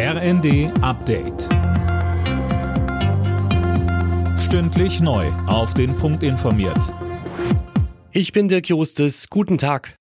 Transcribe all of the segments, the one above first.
RND Update. Stündlich neu. Auf den Punkt informiert. Ich bin Dirk Justes. Guten Tag.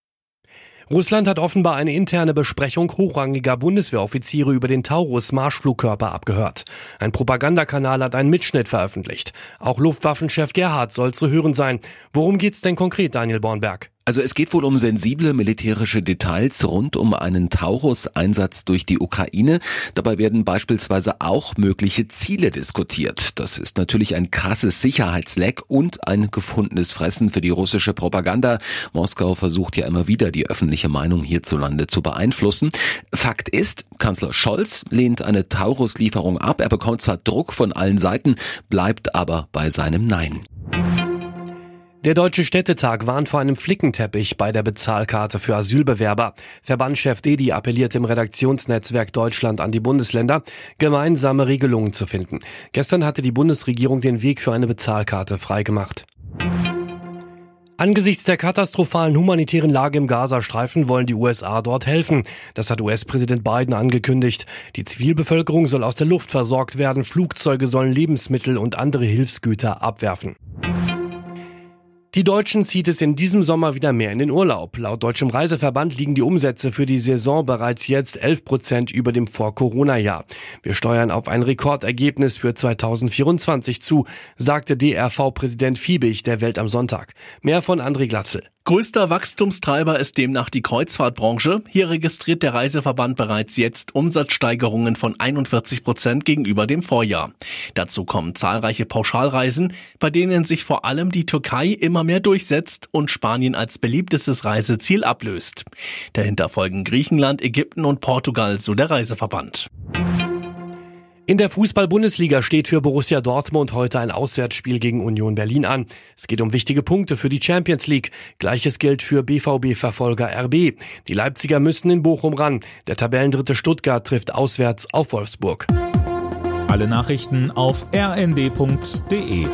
Russland hat offenbar eine interne Besprechung hochrangiger Bundeswehroffiziere über den Taurus-Marschflugkörper abgehört. Ein Propagandakanal hat einen Mitschnitt veröffentlicht. Auch Luftwaffenchef Gerhard soll zu hören sein. Worum geht's denn konkret, Daniel Bornberg? Also es geht wohl um sensible militärische Details rund um einen Taurus-Einsatz durch die Ukraine. Dabei werden beispielsweise auch mögliche Ziele diskutiert. Das ist natürlich ein krasses Sicherheitsleck und ein gefundenes Fressen für die russische Propaganda. Moskau versucht ja immer wieder, die öffentliche Meinung hierzulande zu beeinflussen. Fakt ist, Kanzler Scholz lehnt eine Taurus-Lieferung ab. Er bekommt zwar Druck von allen Seiten, bleibt aber bei seinem Nein. Der Deutsche Städtetag warnt vor einem Flickenteppich bei der Bezahlkarte für Asylbewerber. Verbandschef Dedi appelliert im Redaktionsnetzwerk Deutschland an die Bundesländer, gemeinsame Regelungen zu finden. Gestern hatte die Bundesregierung den Weg für eine Bezahlkarte freigemacht. Angesichts der katastrophalen humanitären Lage im Gazastreifen wollen die USA dort helfen. Das hat US-Präsident Biden angekündigt. Die Zivilbevölkerung soll aus der Luft versorgt werden, Flugzeuge sollen Lebensmittel und andere Hilfsgüter abwerfen. Die Deutschen zieht es in diesem Sommer wieder mehr in den Urlaub. Laut Deutschem Reiseverband liegen die Umsätze für die Saison bereits jetzt 11 Prozent über dem Vor-Corona-Jahr. Wir steuern auf ein Rekordergebnis für 2024 zu, sagte DRV-Präsident Fiebig der Welt am Sonntag. Mehr von André Glatzel. Größter Wachstumstreiber ist demnach die Kreuzfahrtbranche. Hier registriert der Reiseverband bereits jetzt Umsatzsteigerungen von 41 Prozent gegenüber dem Vorjahr. Dazu kommen zahlreiche Pauschalreisen, bei denen sich vor allem die Türkei immer mehr durchsetzt und Spanien als beliebtestes Reiseziel ablöst. Dahinter folgen Griechenland, Ägypten und Portugal, so der Reiseverband. In der Fußball-Bundesliga steht für Borussia Dortmund heute ein Auswärtsspiel gegen Union Berlin an. Es geht um wichtige Punkte für die Champions League. Gleiches gilt für BVB-Verfolger RB. Die Leipziger müssen in Bochum ran. Der Tabellendritte Stuttgart trifft auswärts auf Wolfsburg. Alle Nachrichten auf rnd.de